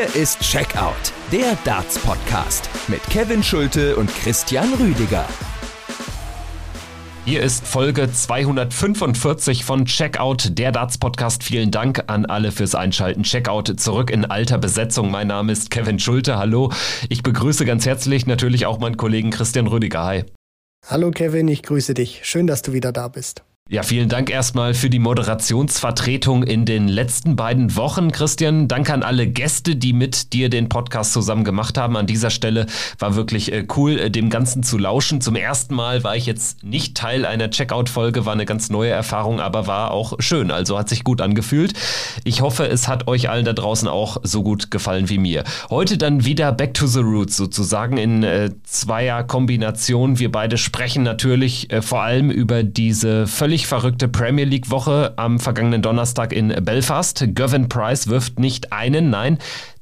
Hier ist Checkout, der Darts-Podcast mit Kevin Schulte und Christian Rüdiger. Hier ist Folge 245 von Checkout, der Darts-Podcast. Vielen Dank an alle fürs Einschalten. Checkout zurück in alter Besetzung. Mein Name ist Kevin Schulte. Hallo. Ich begrüße ganz herzlich natürlich auch meinen Kollegen Christian Rüdiger. Hi. Hallo Kevin, ich grüße dich. Schön, dass du wieder da bist. Ja, vielen Dank erstmal für die Moderationsvertretung in den letzten beiden Wochen. Christian, danke an alle Gäste, die mit dir den Podcast zusammen gemacht haben. An dieser Stelle war wirklich äh, cool, äh, dem Ganzen zu lauschen. Zum ersten Mal war ich jetzt nicht Teil einer Checkout-Folge, war eine ganz neue Erfahrung, aber war auch schön. Also hat sich gut angefühlt. Ich hoffe, es hat euch allen da draußen auch so gut gefallen wie mir. Heute dann wieder Back to the Roots sozusagen in äh, zweier Kombination. Wir beide sprechen natürlich äh, vor allem über diese völlig völlig verrückte Premier League Woche am vergangenen Donnerstag in Belfast. Gavin Price wirft nicht einen, nein,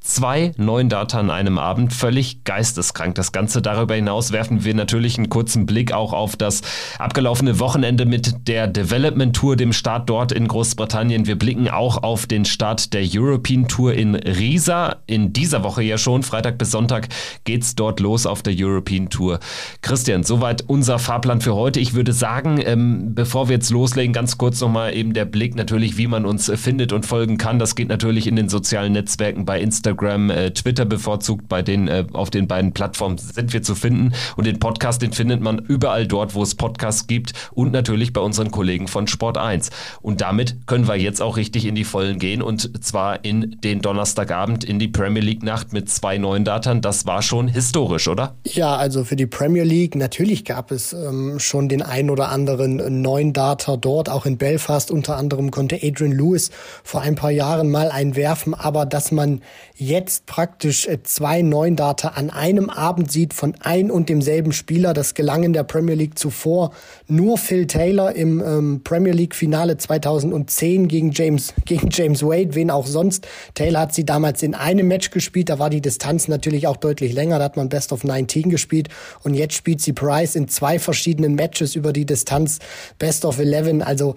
Zwei neuen Data an einem Abend, völlig geisteskrank. Das Ganze darüber hinaus werfen wir natürlich einen kurzen Blick auch auf das abgelaufene Wochenende mit der Development Tour, dem Start dort in Großbritannien. Wir blicken auch auf den Start der European Tour in Riesa. In dieser Woche ja schon, Freitag bis Sonntag geht's dort los auf der European Tour. Christian, soweit unser Fahrplan für heute. Ich würde sagen, ähm, bevor wir jetzt loslegen, ganz kurz nochmal eben der Blick natürlich, wie man uns findet und folgen kann. Das geht natürlich in den sozialen Netzwerken bei Instagram Instagram, äh, Twitter bevorzugt. Bei den, äh, auf den beiden Plattformen sind wir zu finden. Und den Podcast, den findet man überall dort, wo es Podcasts gibt und natürlich bei unseren Kollegen von Sport 1. Und damit können wir jetzt auch richtig in die Vollen gehen und zwar in den Donnerstagabend in die Premier League Nacht mit zwei neuen Datern. Das war schon historisch, oder? Ja, also für die Premier League natürlich gab es ähm, schon den ein oder anderen neuen Data dort, auch in Belfast. Unter anderem konnte Adrian Lewis vor ein paar Jahren mal einwerfen, aber dass man jetzt praktisch äh, zwei neuen Data an einem Abend sieht von ein und demselben Spieler. Das gelang in der Premier League zuvor nur Phil Taylor im ähm, Premier League Finale 2010 gegen James, gegen James Wade, wen auch sonst. Taylor hat sie damals in einem Match gespielt. Da war die Distanz natürlich auch deutlich länger. Da hat man Best of 19 gespielt. Und jetzt spielt sie Price in zwei verschiedenen Matches über die Distanz Best of 11. Also,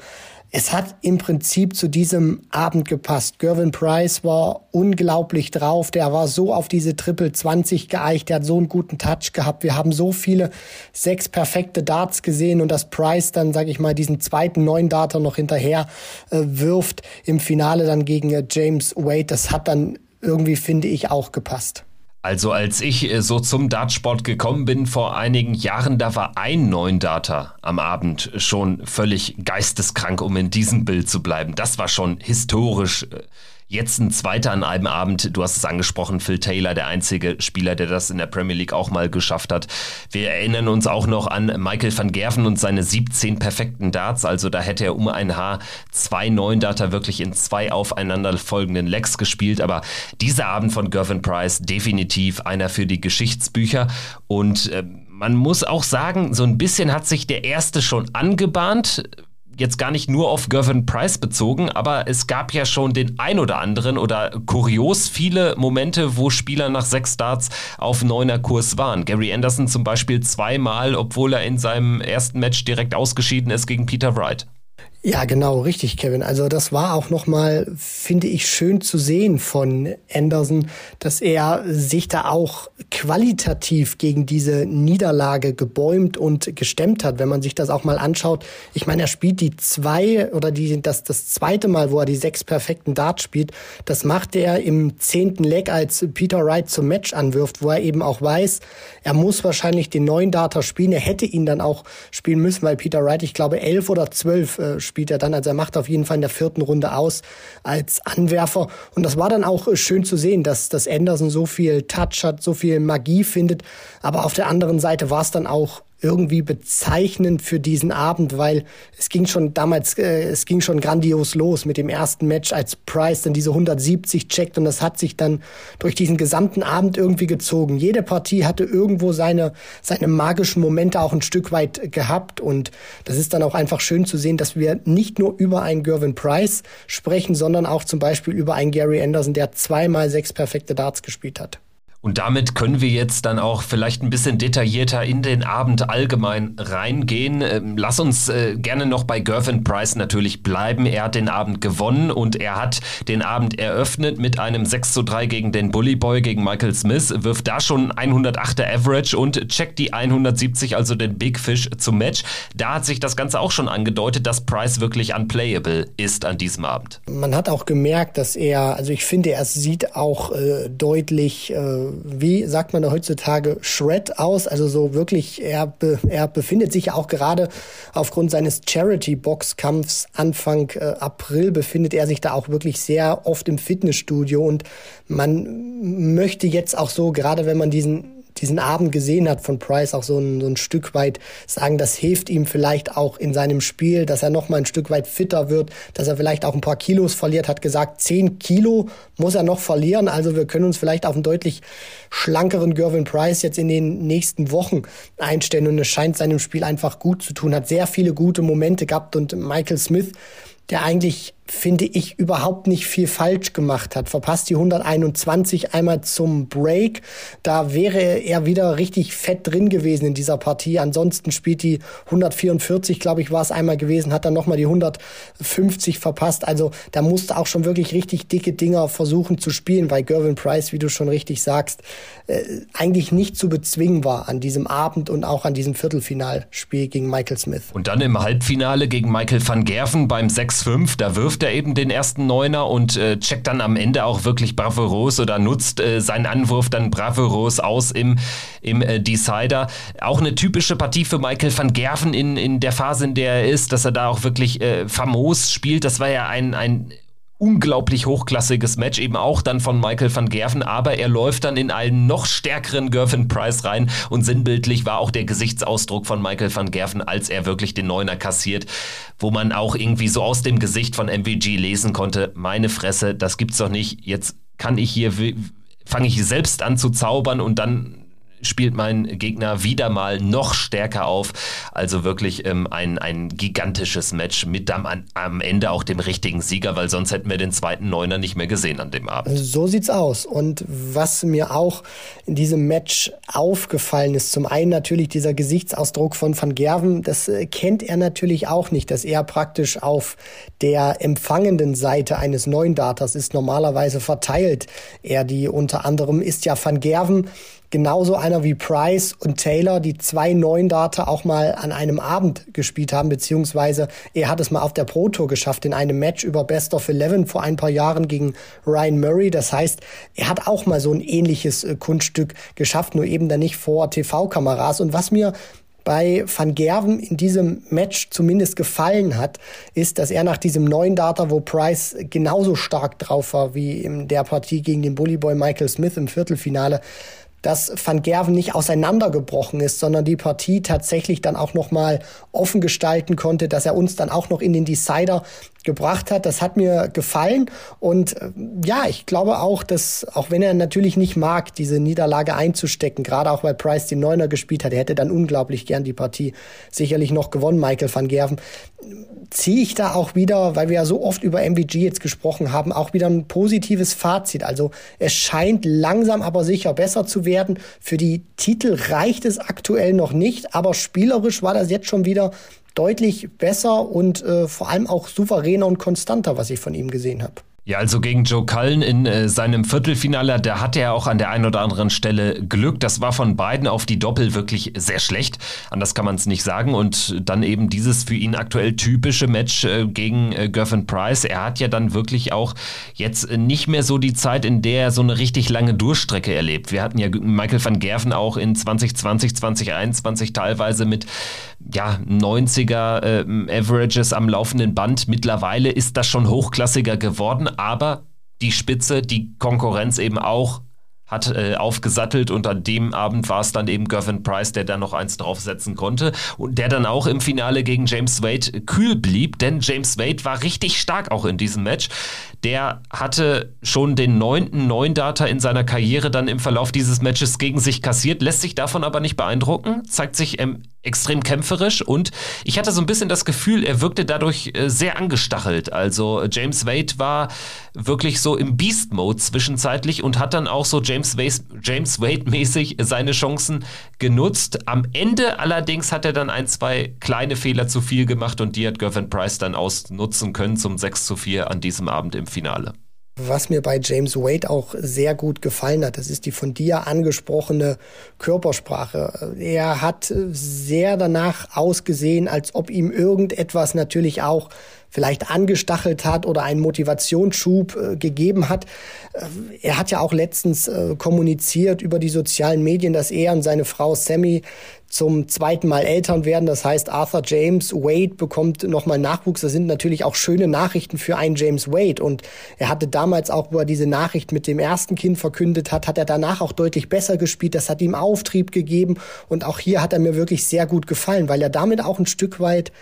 es hat im Prinzip zu diesem Abend gepasst. Gervin Price war unglaublich drauf. Der war so auf diese Triple 20 geeicht. Der hat so einen guten Touch gehabt. Wir haben so viele sechs perfekte Darts gesehen und dass Price dann, sage ich mal, diesen zweiten neuen Darter noch hinterher äh, wirft im Finale dann gegen äh, James Wade. Das hat dann irgendwie, finde ich, auch gepasst. Also als ich äh, so zum Dartsport gekommen bin vor einigen Jahren, da war ein neuen Data am Abend schon völlig geisteskrank, um in diesem Bild zu bleiben. Das war schon historisch äh, Jetzt ein zweiter an einem Abend. Du hast es angesprochen, Phil Taylor, der einzige Spieler, der das in der Premier League auch mal geschafft hat. Wir erinnern uns auch noch an Michael van Gerven und seine 17 perfekten Darts. Also da hätte er um ein Haar zwei neuen Data wirklich in zwei aufeinanderfolgenden Legs gespielt. Aber dieser Abend von Gervin Price definitiv einer für die Geschichtsbücher. Und äh, man muss auch sagen, so ein bisschen hat sich der erste schon angebahnt jetzt gar nicht nur auf Gervin Price bezogen, aber es gab ja schon den ein oder anderen oder kurios viele Momente, wo Spieler nach sechs Starts auf neuner Kurs waren. Gary Anderson zum Beispiel zweimal, obwohl er in seinem ersten Match direkt ausgeschieden ist gegen Peter Wright. Ja, genau, richtig, Kevin. Also das war auch nochmal, finde ich, schön zu sehen von Anderson, dass er sich da auch qualitativ gegen diese Niederlage gebäumt und gestemmt hat. Wenn man sich das auch mal anschaut, ich meine, er spielt die zwei oder die, das, das zweite Mal, wo er die sechs perfekten Darts spielt, das macht er im zehnten Leg, als Peter Wright zum Match anwirft, wo er eben auch weiß, er muss wahrscheinlich den neuen Data spielen. Er hätte ihn dann auch spielen müssen, weil Peter Wright, ich glaube, elf oder zwölf äh, spielt er dann. Also er macht auf jeden Fall in der vierten Runde aus als Anwerfer. Und das war dann auch äh, schön zu sehen, dass, dass Anderson so viel Touch hat, so viel Magie findet. Aber auf der anderen Seite war es dann auch irgendwie bezeichnend für diesen Abend, weil es ging schon damals, äh, es ging schon grandios los mit dem ersten Match, als Price dann diese 170 checkt und das hat sich dann durch diesen gesamten Abend irgendwie gezogen. Jede Partie hatte irgendwo seine, seine magischen Momente auch ein Stück weit gehabt und das ist dann auch einfach schön zu sehen, dass wir nicht nur über einen Gervin Price sprechen, sondern auch zum Beispiel über einen Gary Anderson, der zweimal sechs perfekte Darts gespielt hat. Und damit können wir jetzt dann auch vielleicht ein bisschen detaillierter in den Abend allgemein reingehen. Ähm, lass uns äh, gerne noch bei Gervin Price natürlich bleiben. Er hat den Abend gewonnen und er hat den Abend eröffnet mit einem 6 zu 3 gegen den Bully Boy, gegen Michael Smith, wirft da schon 108er Average und checkt die 170, also den Big Fish zum Match. Da hat sich das Ganze auch schon angedeutet, dass Price wirklich unplayable ist an diesem Abend. Man hat auch gemerkt, dass er, also ich finde, er sieht auch äh, deutlich äh, wie sagt man da heutzutage, Shred aus. Also so wirklich, er, be, er befindet sich ja auch gerade aufgrund seines Charity-Boxkampfs Anfang äh, April, befindet er sich da auch wirklich sehr oft im Fitnessstudio. Und man möchte jetzt auch so, gerade wenn man diesen diesen Abend gesehen hat von Price, auch so ein, so ein Stück weit sagen, das hilft ihm vielleicht auch in seinem Spiel, dass er noch mal ein Stück weit fitter wird, dass er vielleicht auch ein paar Kilos verliert, hat gesagt, zehn Kilo muss er noch verlieren. Also wir können uns vielleicht auf einen deutlich schlankeren Gervin Price jetzt in den nächsten Wochen einstellen und es scheint seinem Spiel einfach gut zu tun, hat sehr viele gute Momente gehabt und Michael Smith, der eigentlich finde ich, überhaupt nicht viel falsch gemacht hat. Verpasst die 121 einmal zum Break. Da wäre er wieder richtig fett drin gewesen in dieser Partie. Ansonsten spielt die 144, glaube ich, war es einmal gewesen, hat dann nochmal die 150 verpasst. Also da musste auch schon wirklich richtig dicke Dinger versuchen zu spielen, weil Gervin Price, wie du schon richtig sagst, äh, eigentlich nicht zu bezwingen war an diesem Abend und auch an diesem Viertelfinalspiel gegen Michael Smith. Und dann im Halbfinale gegen Michael van Gerven beim 6-5, da wirft er eben den ersten Neuner und äh, checkt dann am Ende auch wirklich bravourös oder nutzt äh, seinen Anwurf dann bravourös aus im, im äh, Decider. Auch eine typische Partie für Michael van Gerven in, in der Phase, in der er ist, dass er da auch wirklich äh, famos spielt. Das war ja ein, ein unglaublich hochklassiges Match, eben auch dann von Michael van Gerven, aber er läuft dann in einen noch stärkeren Gervin Price rein und sinnbildlich war auch der Gesichtsausdruck von Michael van Gerven, als er wirklich den Neuner kassiert, wo man auch irgendwie so aus dem Gesicht von MVG lesen konnte, meine Fresse, das gibt's doch nicht, jetzt kann ich hier, fange ich selbst an zu zaubern und dann spielt mein Gegner wieder mal noch stärker auf. Also wirklich ähm, ein, ein gigantisches Match mit am, am Ende auch dem richtigen Sieger, weil sonst hätten wir den zweiten Neuner nicht mehr gesehen an dem Abend. So sieht's aus. Und was mir auch in diesem Match aufgefallen ist, zum einen natürlich dieser Gesichtsausdruck von Van Gerven, das äh, kennt er natürlich auch nicht, dass er praktisch auf der empfangenden Seite eines neuen Datas ist. Normalerweise verteilt er die unter anderem, ist ja Van Gerven genauso einer wie Price und Taylor, die zwei neuen Data auch mal an einem Abend gespielt haben, beziehungsweise er hat es mal auf der Pro Tour geschafft in einem Match über Best of Eleven vor ein paar Jahren gegen Ryan Murray. Das heißt, er hat auch mal so ein ähnliches äh, Kunststück geschafft, nur eben dann nicht vor TV-Kameras. Und was mir bei Van Gerven in diesem Match zumindest gefallen hat, ist, dass er nach diesem neuen Data, wo Price genauso stark drauf war wie in der Partie gegen den Bullyboy Michael Smith im Viertelfinale, dass Van Gerven nicht auseinandergebrochen ist, sondern die Partie tatsächlich dann auch noch mal offen gestalten konnte, dass er uns dann auch noch in den Decider gebracht hat. Das hat mir gefallen und äh, ja, ich glaube auch, dass auch wenn er natürlich nicht mag, diese Niederlage einzustecken, gerade auch weil Price den Neuner gespielt hat, er hätte dann unglaublich gern die Partie sicherlich noch gewonnen, Michael van Gerven, ziehe ich da auch wieder, weil wir ja so oft über MVG jetzt gesprochen haben, auch wieder ein positives Fazit. Also es scheint langsam aber sicher besser zu werden. Für die Titel reicht es aktuell noch nicht, aber spielerisch war das jetzt schon wieder deutlich besser und äh, vor allem auch souveräner und konstanter, was ich von ihm gesehen habe. Ja, also gegen Joe Cullen in äh, seinem Viertelfinale, da hatte er auch an der einen oder anderen Stelle Glück. Das war von beiden auf die Doppel wirklich sehr schlecht. Anders kann man es nicht sagen. Und dann eben dieses für ihn aktuell typische Match äh, gegen äh, Gervin Price. Er hat ja dann wirklich auch jetzt nicht mehr so die Zeit, in der er so eine richtig lange Durchstrecke erlebt. Wir hatten ja Michael van Gerven auch in 2020, 2021 teilweise mit ja, 90er äh, Averages am laufenden Band. Mittlerweile ist das schon hochklassiger geworden aber die Spitze, die Konkurrenz eben auch hat äh, aufgesattelt und an dem Abend war es dann eben Gervin Price, der da noch eins draufsetzen konnte und der dann auch im Finale gegen James Wade kühl blieb, denn James Wade war richtig stark auch in diesem Match. Der hatte schon den neunten neuen Data in seiner Karriere dann im Verlauf dieses Matches gegen sich kassiert, lässt sich davon aber nicht beeindrucken, zeigt sich ähm, extrem kämpferisch und ich hatte so ein bisschen das Gefühl, er wirkte dadurch äh, sehr angestachelt. Also James Wade war wirklich so im Beast-Mode zwischenzeitlich und hat dann auch so James, James Wade-mäßig seine Chancen genutzt. Am Ende allerdings hat er dann ein, zwei kleine Fehler zu viel gemacht und die hat Gervin Price dann ausnutzen können zum 6 zu 4 an diesem Abend im Finale. Was mir bei James Wade auch sehr gut gefallen hat, das ist die von dir angesprochene Körpersprache. Er hat sehr danach ausgesehen, als ob ihm irgendetwas natürlich auch vielleicht angestachelt hat oder einen Motivationsschub äh, gegeben hat. Äh, er hat ja auch letztens äh, kommuniziert über die sozialen Medien, dass er und seine Frau Sammy zum zweiten Mal Eltern werden. Das heißt, Arthur James Wade bekommt nochmal Nachwuchs. Das sind natürlich auch schöne Nachrichten für einen James Wade. Und er hatte damals auch, wo er diese Nachricht mit dem ersten Kind verkündet hat, hat er danach auch deutlich besser gespielt. Das hat ihm Auftrieb gegeben. Und auch hier hat er mir wirklich sehr gut gefallen, weil er damit auch ein Stück weit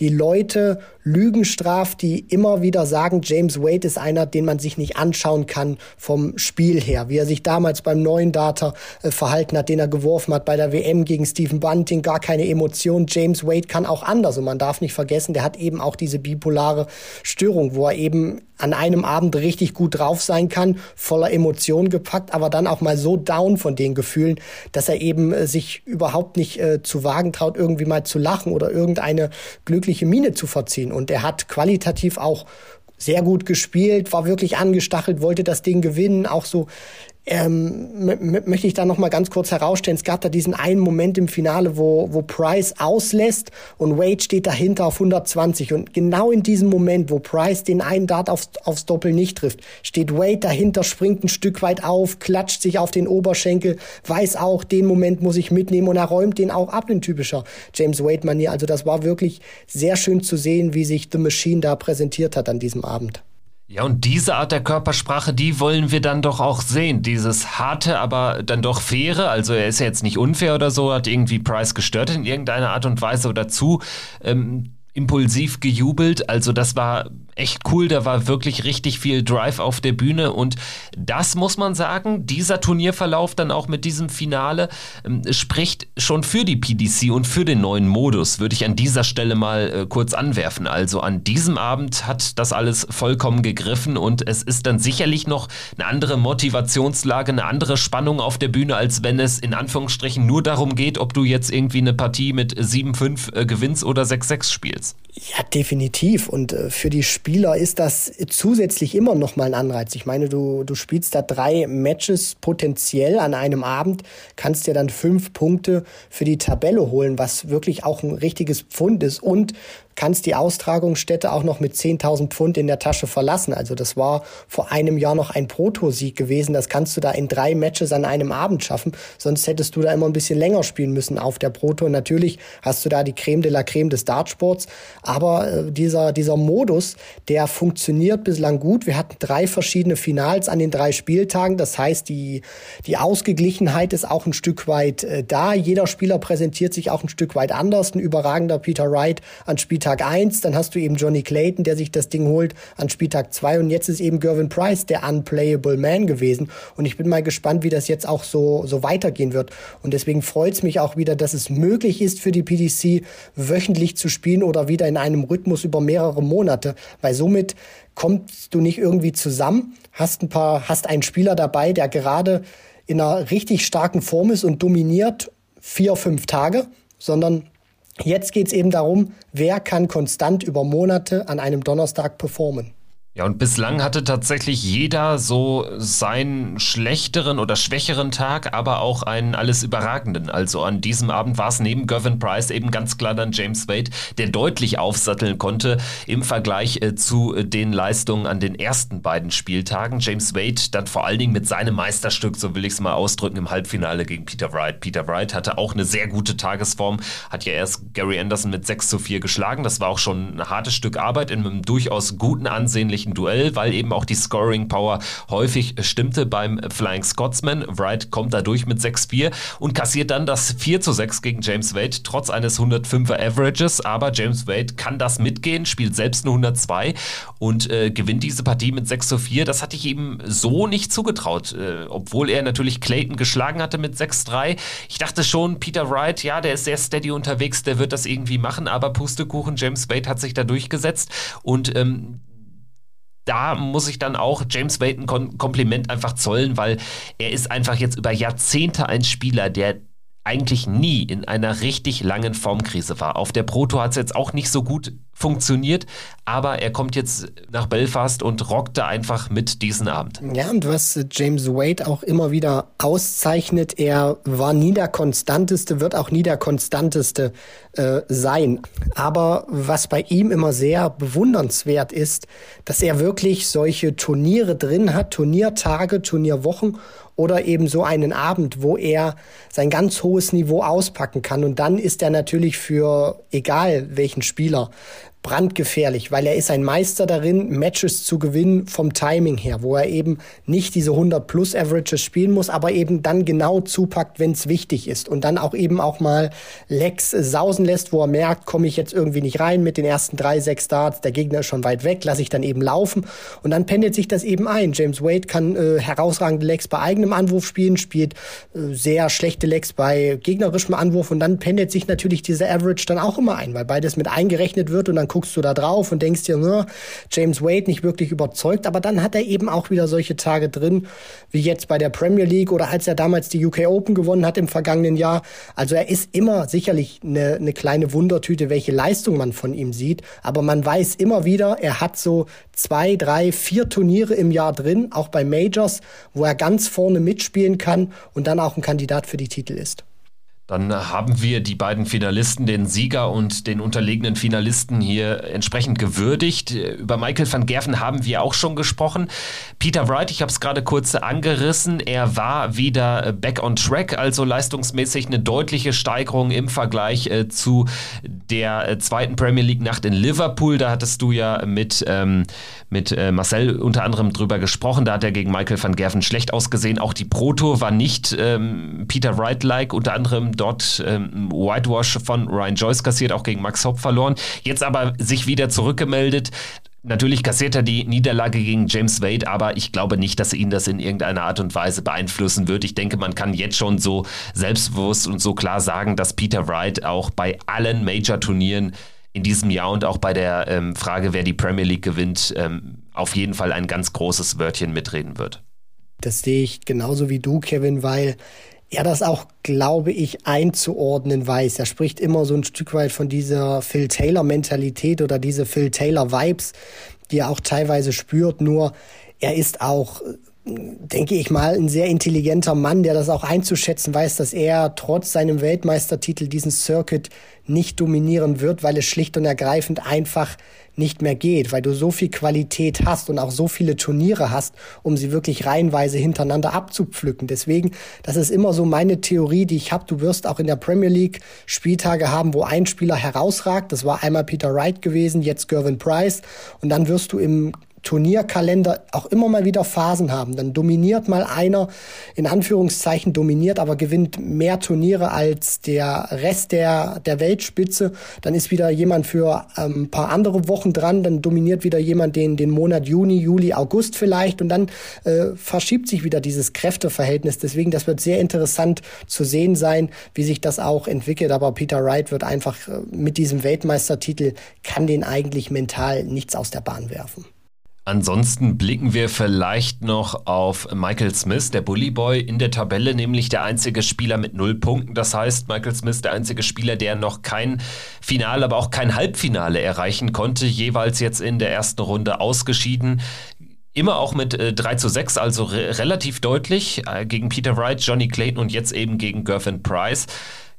die Leute Lügen straft, die immer wieder sagen, James Wade ist einer, den man sich nicht anschauen kann vom Spiel her. Wie er sich damals beim neuen Data äh, verhalten hat, den er geworfen hat bei der WM gegen Stephen Bunting, gar keine Emotion. James Wade kann auch anders und man darf nicht vergessen, der hat eben auch diese bipolare Störung, wo er eben an einem Abend richtig gut drauf sein kann, voller Emotionen gepackt, aber dann auch mal so down von den Gefühlen, dass er eben äh, sich überhaupt nicht äh, zu wagen traut, irgendwie mal zu lachen oder irgendeine glückliche Miene zu verziehen. Und er hat qualitativ auch sehr gut gespielt, war wirklich angestachelt, wollte das Ding gewinnen, auch so ähm, möchte ich da noch mal ganz kurz herausstellen. Es gab da diesen einen Moment im Finale, wo, wo Price auslässt und Wade steht dahinter auf 120. Und genau in diesem Moment, wo Price den einen Dart aufs, aufs Doppel nicht trifft, steht Wade dahinter, springt ein Stück weit auf, klatscht sich auf den Oberschenkel, weiß auch, den Moment muss ich mitnehmen und er räumt den auch ab in typischer James Wade-Manier. Also das war wirklich sehr schön zu sehen, wie sich The Machine da präsentiert hat an diesem Abend. Ja, und diese Art der Körpersprache, die wollen wir dann doch auch sehen. Dieses harte, aber dann doch faire. Also er ist ja jetzt nicht unfair oder so, hat irgendwie Price gestört in irgendeiner Art und Weise oder zu ähm, impulsiv gejubelt. Also das war echt cool. Da war wirklich richtig viel Drive auf der Bühne und das muss man sagen, dieser Turnierverlauf dann auch mit diesem Finale ähm, spricht schon für die PDC und für den neuen Modus, würde ich an dieser Stelle mal äh, kurz anwerfen. Also an diesem Abend hat das alles vollkommen gegriffen und es ist dann sicherlich noch eine andere Motivationslage, eine andere Spannung auf der Bühne, als wenn es in Anführungsstrichen nur darum geht, ob du jetzt irgendwie eine Partie mit 7-5 äh, gewinnst oder 6-6 spielst. Ja, definitiv. Und äh, für die Spieler ist das zusätzlich immer noch mal ein Anreiz. Ich meine, du, du spielst da drei Matches potenziell an einem Abend, kannst dir dann fünf Punkte für die Tabelle holen, was wirklich auch ein richtiges Pfund ist. Und kannst die Austragungsstätte auch noch mit 10.000 Pfund in der Tasche verlassen. Also das war vor einem Jahr noch ein Proto-Sieg gewesen. Das kannst du da in drei Matches an einem Abend schaffen. Sonst hättest du da immer ein bisschen länger spielen müssen auf der Proto. Natürlich hast du da die Creme de la Creme des Dartsports. Aber äh, dieser, dieser Modus, der funktioniert bislang gut. Wir hatten drei verschiedene Finals an den drei Spieltagen. Das heißt, die, die Ausgeglichenheit ist auch ein Stück weit äh, da. Jeder Spieler präsentiert sich auch ein Stück weit anders. Ein überragender Peter Wright an Spieltag Spieltag 1, dann hast du eben Johnny Clayton, der sich das Ding holt an Spieltag 2 und jetzt ist eben Gervin Price der unplayable man gewesen. Und ich bin mal gespannt, wie das jetzt auch so, so weitergehen wird. Und deswegen freut es mich auch wieder, dass es möglich ist für die PDC wöchentlich zu spielen oder wieder in einem Rhythmus über mehrere Monate, weil somit kommst du nicht irgendwie zusammen, hast ein paar, hast einen Spieler dabei, der gerade in einer richtig starken Form ist und dominiert vier, fünf Tage, sondern Jetzt geht es eben darum, wer kann konstant über Monate an einem Donnerstag performen. Ja, und bislang hatte tatsächlich jeder so seinen schlechteren oder schwächeren Tag, aber auch einen alles überragenden. Also an diesem Abend war es neben Gavin Price eben ganz klar dann James Wade, der deutlich aufsatteln konnte im Vergleich äh, zu den Leistungen an den ersten beiden Spieltagen. James Wade dann vor allen Dingen mit seinem Meisterstück, so will ich es mal ausdrücken, im Halbfinale gegen Peter Wright. Peter Wright hatte auch eine sehr gute Tagesform, hat ja erst Gary Anderson mit 6 zu 4 geschlagen. Das war auch schon ein hartes Stück Arbeit in einem durchaus guten, ansehnlichen gefährlichen Duell, weil eben auch die Scoring Power häufig stimmte beim Flying Scotsman. Wright kommt dadurch mit 6-4 und kassiert dann das 4 zu 6 gegen James Wade, trotz eines 105er Averages. Aber James Wade kann das mitgehen, spielt selbst nur 102 und äh, gewinnt diese Partie mit 6 zu 4. Das hatte ich ihm so nicht zugetraut, äh, obwohl er natürlich Clayton geschlagen hatte mit 6-3. Ich dachte schon, Peter Wright, ja, der ist sehr steady unterwegs, der wird das irgendwie machen, aber Pustekuchen, James Wade hat sich da durchgesetzt und ähm, da muss ich dann auch James Wade ein Kompliment einfach zollen, weil er ist einfach jetzt über Jahrzehnte ein Spieler, der eigentlich nie in einer richtig langen Formkrise war. Auf der Proto hat es jetzt auch nicht so gut funktioniert, aber er kommt jetzt nach Belfast und rockte einfach mit diesen Abend. Ja, und was James Wade auch immer wieder auszeichnet, er war nie der konstanteste, wird auch nie der konstanteste äh, sein. Aber was bei ihm immer sehr bewundernswert ist, dass er wirklich solche Turniere drin hat, Turniertage, Turnierwochen oder eben so einen Abend, wo er sein ganz hohes Niveau auspacken kann. Und dann ist er natürlich für egal welchen Spieler brandgefährlich, weil er ist ein Meister darin, Matches zu gewinnen vom Timing her, wo er eben nicht diese 100 plus Averages spielen muss, aber eben dann genau zupackt, wenn es wichtig ist und dann auch eben auch mal Lex sausen lässt, wo er merkt, komme ich jetzt irgendwie nicht rein mit den ersten drei, sechs Starts, der Gegner ist schon weit weg, lasse ich dann eben laufen und dann pendelt sich das eben ein. James Wade kann äh, herausragende Legs bei eigenem Anwurf spielen, spielt äh, sehr schlechte Legs bei gegnerischem Anwurf und dann pendelt sich natürlich dieser Average dann auch immer ein, weil beides mit eingerechnet wird und dann guckst du da drauf und denkst dir, ne, James Wade nicht wirklich überzeugt, aber dann hat er eben auch wieder solche Tage drin, wie jetzt bei der Premier League oder als er damals die UK Open gewonnen hat im vergangenen Jahr. Also er ist immer sicherlich eine, eine kleine Wundertüte, welche Leistung man von ihm sieht, aber man weiß immer wieder, er hat so zwei, drei, vier Turniere im Jahr drin, auch bei Majors, wo er ganz vorne mitspielen kann und dann auch ein Kandidat für die Titel ist. Dann haben wir die beiden Finalisten, den Sieger und den unterlegenen Finalisten hier entsprechend gewürdigt. Über Michael van Gerven haben wir auch schon gesprochen. Peter Wright, ich habe es gerade kurz angerissen, er war wieder back on track, also leistungsmäßig eine deutliche Steigerung im Vergleich äh, zu der äh, zweiten Premier League Nacht in Liverpool. Da hattest du ja mit, ähm, mit äh, Marcel unter anderem drüber gesprochen. Da hat er gegen Michael van Gerven schlecht ausgesehen. Auch die Proto war nicht ähm, Peter Wright-like, unter anderem dort ähm, Whitewash von Ryan Joyce kassiert, auch gegen Max Hopp verloren. Jetzt aber sich wieder zurückgemeldet. Natürlich kassiert er die Niederlage gegen James Wade, aber ich glaube nicht, dass ihn das in irgendeiner Art und Weise beeinflussen wird. Ich denke, man kann jetzt schon so selbstbewusst und so klar sagen, dass Peter Wright auch bei allen Major-Turnieren in diesem Jahr und auch bei der ähm, Frage, wer die Premier League gewinnt, ähm, auf jeden Fall ein ganz großes Wörtchen mitreden wird. Das sehe ich genauso wie du, Kevin, weil er das auch, glaube ich, einzuordnen weiß. Er spricht immer so ein Stück weit von dieser Phil Taylor-Mentalität oder diese Phil Taylor-Vibes, die er auch teilweise spürt. Nur er ist auch denke ich mal, ein sehr intelligenter Mann, der das auch einzuschätzen weiß, dass er trotz seinem Weltmeistertitel diesen Circuit nicht dominieren wird, weil es schlicht und ergreifend einfach nicht mehr geht, weil du so viel Qualität hast und auch so viele Turniere hast, um sie wirklich reihenweise hintereinander abzupflücken. Deswegen, das ist immer so meine Theorie, die ich habe. Du wirst auch in der Premier League Spieltage haben, wo ein Spieler herausragt. Das war einmal Peter Wright gewesen, jetzt Gervin Price. Und dann wirst du im Turnierkalender auch immer mal wieder Phasen haben. Dann dominiert mal einer, in Anführungszeichen dominiert, aber gewinnt mehr Turniere als der Rest der, der Weltspitze. Dann ist wieder jemand für ähm, ein paar andere Wochen dran, dann dominiert wieder jemand den, den Monat Juni, Juli, August vielleicht und dann äh, verschiebt sich wieder dieses Kräfteverhältnis. Deswegen, das wird sehr interessant zu sehen sein, wie sich das auch entwickelt. Aber Peter Wright wird einfach äh, mit diesem Weltmeistertitel, kann den eigentlich mental nichts aus der Bahn werfen. Ansonsten blicken wir vielleicht noch auf Michael Smith, der Bully Boy in der Tabelle, nämlich der einzige Spieler mit null Punkten. Das heißt, Michael Smith, der einzige Spieler, der noch kein Finale, aber auch kein Halbfinale erreichen konnte, jeweils jetzt in der ersten Runde ausgeschieden. Immer auch mit äh, 3 zu 6, also re relativ deutlich äh, gegen Peter Wright, Johnny Clayton und jetzt eben gegen Gervin Price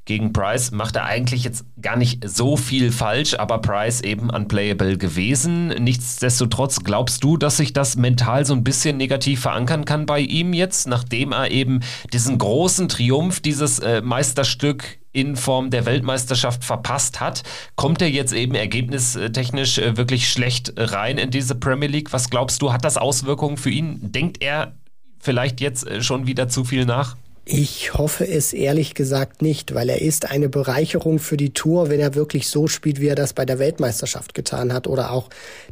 gegen Price macht er eigentlich jetzt gar nicht so viel falsch, aber Price eben unplayable gewesen. Nichtsdestotrotz glaubst du, dass sich das mental so ein bisschen negativ verankern kann bei ihm jetzt, nachdem er eben diesen großen Triumph, dieses äh, Meisterstück in Form der Weltmeisterschaft verpasst hat, kommt er jetzt eben ergebnistechnisch äh, wirklich schlecht rein in diese Premier League. Was glaubst du, hat das Auswirkungen für ihn? Denkt er vielleicht jetzt äh, schon wieder zu viel nach? Ich hoffe es ehrlich gesagt nicht, weil er ist eine Bereicherung für die Tour, wenn er wirklich so spielt, wie er das bei der Weltmeisterschaft getan hat. Oder auch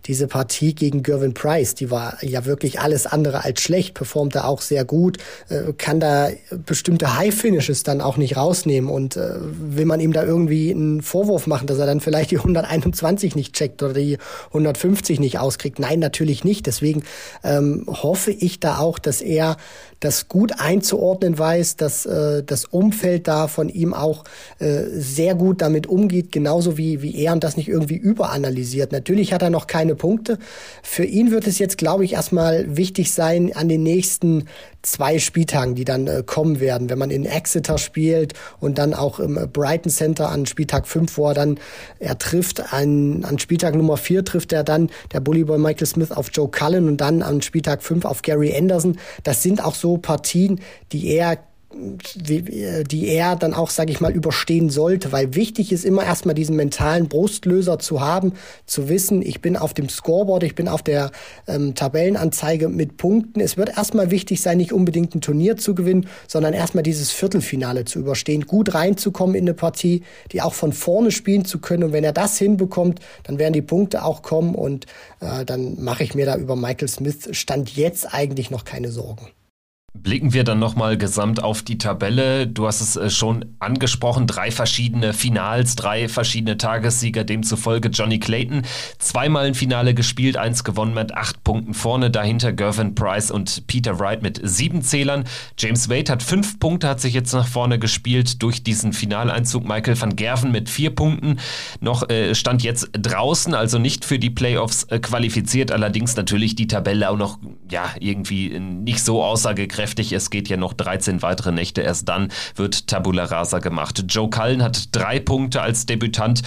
diese Partie gegen Gervin Price, die war ja wirklich alles andere als schlecht, performt er auch sehr gut, äh, kann da bestimmte High-Finishes dann auch nicht rausnehmen. Und äh, will man ihm da irgendwie einen Vorwurf machen, dass er dann vielleicht die 121 nicht checkt oder die 150 nicht auskriegt? Nein, natürlich nicht. Deswegen ähm, hoffe ich da auch, dass er das gut einzuordnen weiß, dass äh, das Umfeld da von ihm auch äh, sehr gut damit umgeht, genauso wie, wie er und das nicht irgendwie überanalysiert. Natürlich hat er noch keine Punkte. Für ihn wird es jetzt, glaube ich, erstmal wichtig sein, an den nächsten zwei Spieltagen, die dann äh, kommen werden, wenn man in Exeter spielt und dann auch im Brighton Center an Spieltag 5, wo er dann, er trifft, an, an Spieltag Nummer 4 trifft er dann der Bullyboy Michael Smith auf Joe Cullen und dann an Spieltag 5 auf Gary Anderson. Das sind auch so Partien, die er die er dann auch, sage ich mal, überstehen sollte. Weil wichtig ist immer erstmal diesen mentalen Brustlöser zu haben, zu wissen, ich bin auf dem Scoreboard, ich bin auf der ähm, Tabellenanzeige mit Punkten. Es wird erstmal wichtig sein, nicht unbedingt ein Turnier zu gewinnen, sondern erstmal dieses Viertelfinale zu überstehen, gut reinzukommen in eine Partie, die auch von vorne spielen zu können. Und wenn er das hinbekommt, dann werden die Punkte auch kommen und äh, dann mache ich mir da über Michael Smith Stand jetzt eigentlich noch keine Sorgen. Blicken wir dann nochmal gesamt auf die Tabelle. Du hast es äh, schon angesprochen, drei verschiedene Finals, drei verschiedene Tagessieger, demzufolge Johnny Clayton. Zweimal ein Finale gespielt, eins gewonnen mit acht Punkten vorne, dahinter Gervin Price und Peter Wright mit sieben Zählern. James Wade hat fünf Punkte, hat sich jetzt nach vorne gespielt durch diesen Finaleinzug. Michael van Gerven mit vier Punkten, noch äh, stand jetzt draußen, also nicht für die Playoffs äh, qualifiziert, allerdings natürlich die Tabelle auch noch, ja, irgendwie nicht so aussagekräftig kräftig. Es geht ja noch 13 weitere Nächte. Erst dann wird Tabula Rasa gemacht. Joe Cullen hat drei Punkte als Debütant